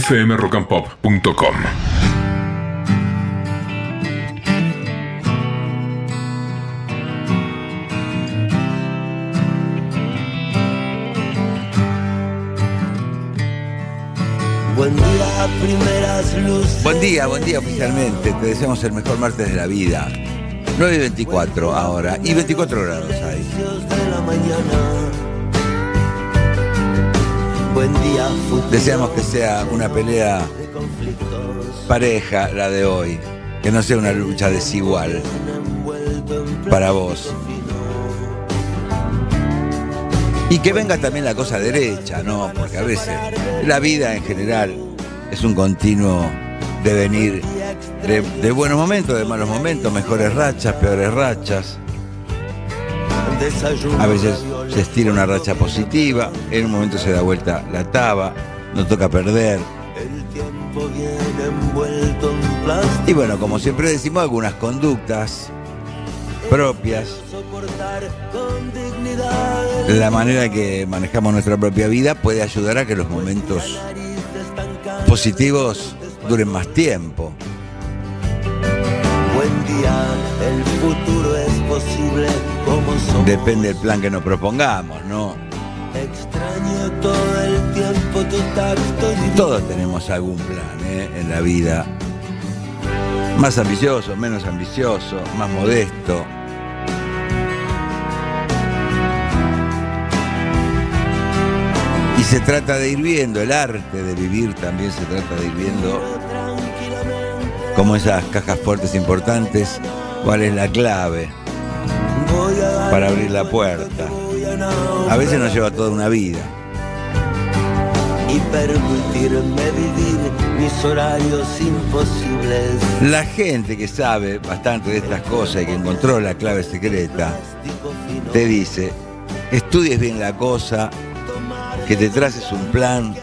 fmrockandpop.com. Buen día, primeras luces. Buen día, buen día oficialmente. Te deseamos el mejor martes de la vida. 9 y 24 ahora. Y 24 grados hay. de la mañana. Buen día, futuro Deseamos que sea una pelea pareja la de hoy. Que no sea una lucha desigual para vos. Y que venga también la cosa derecha, ¿no? Porque a veces la vida en general es un continuo devenir de, de buenos momentos, de malos momentos, mejores rachas, peores rachas. A veces se estira una racha positiva, en un momento se da vuelta la taba, no toca perder. Y bueno, como siempre decimos, algunas conductas propias, la manera que manejamos nuestra propia vida puede ayudar a que los momentos estancada. positivos duren más tiempo. Buen día, el futuro es posible como somos. Depende del plan que nos propongamos, ¿no? Extraño todo el tiempo tu tacto divino. Todos tenemos algún plan ¿eh? en la vida. Más ambicioso, menos ambicioso, más modesto. Y se trata de ir viendo, el arte de vivir también se trata de ir viendo como esas cajas fuertes importantes, cuál es la clave para abrir la puerta. a veces nos lleva toda una vida. y permitirme vivir mis horarios imposibles. La gente que sabe bastante de estas cosas y que encontró la clave secreta, te dice, estudies bien la cosa, que te traces un plan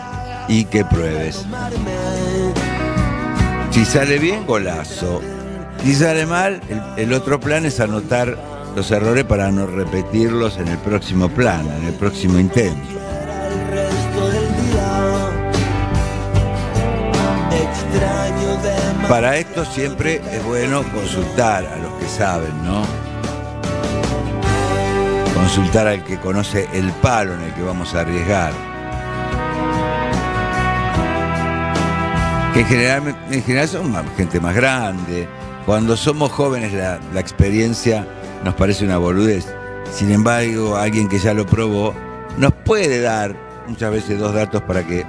y que pruebes. Si sale bien, golazo. Si sale mal, el, el otro plan es anotar los errores para no repetirlos en el próximo plan, en el próximo intento. Para esto siempre es bueno consultar a los que saben, ¿no? Consultar al que conoce el palo en el que vamos a arriesgar. Que en general, en general son más- gente más grande. Cuando somos jóvenes la, la experiencia nos parece una boludez. Sin embargo, alguien que ya lo probó nos puede dar muchas veces dos datos para que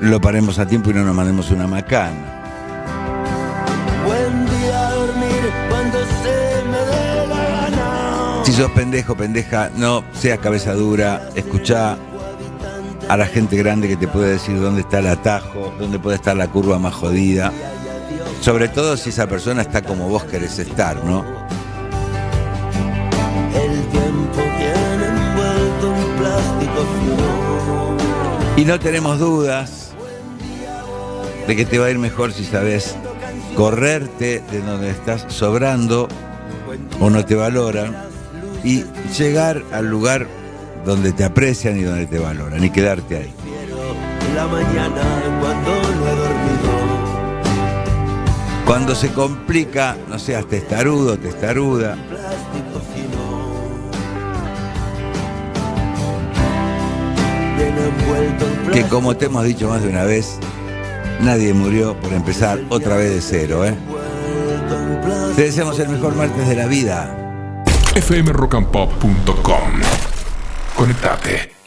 lo paremos a tiempo y no nos mandemos una macana. Buen día dormir cuando se me dé la gana. Si sos pendejo, pendeja, no seas cabeza dura, escuchá a la gente grande que te puede decir dónde está el atajo, dónde puede estar la curva más jodida. Sobre todo si esa persona está como vos querés estar, ¿no? El tiempo viene envuelto en plástico fino. Y no tenemos dudas de que te va a ir mejor si sabes correrte de donde estás sobrando o no te valoran y llegar al lugar donde te aprecian y donde te valoran y quedarte ahí. Prefiero la mañana cuando no he dormido. Cuando se complica, no seas testarudo, testaruda, Plástico fino. Que como te hemos dicho más de una vez, nadie murió por empezar otra vez de cero, ¿eh? Te deseamos el mejor martes de la vida. fmrockandpop.com. connettate.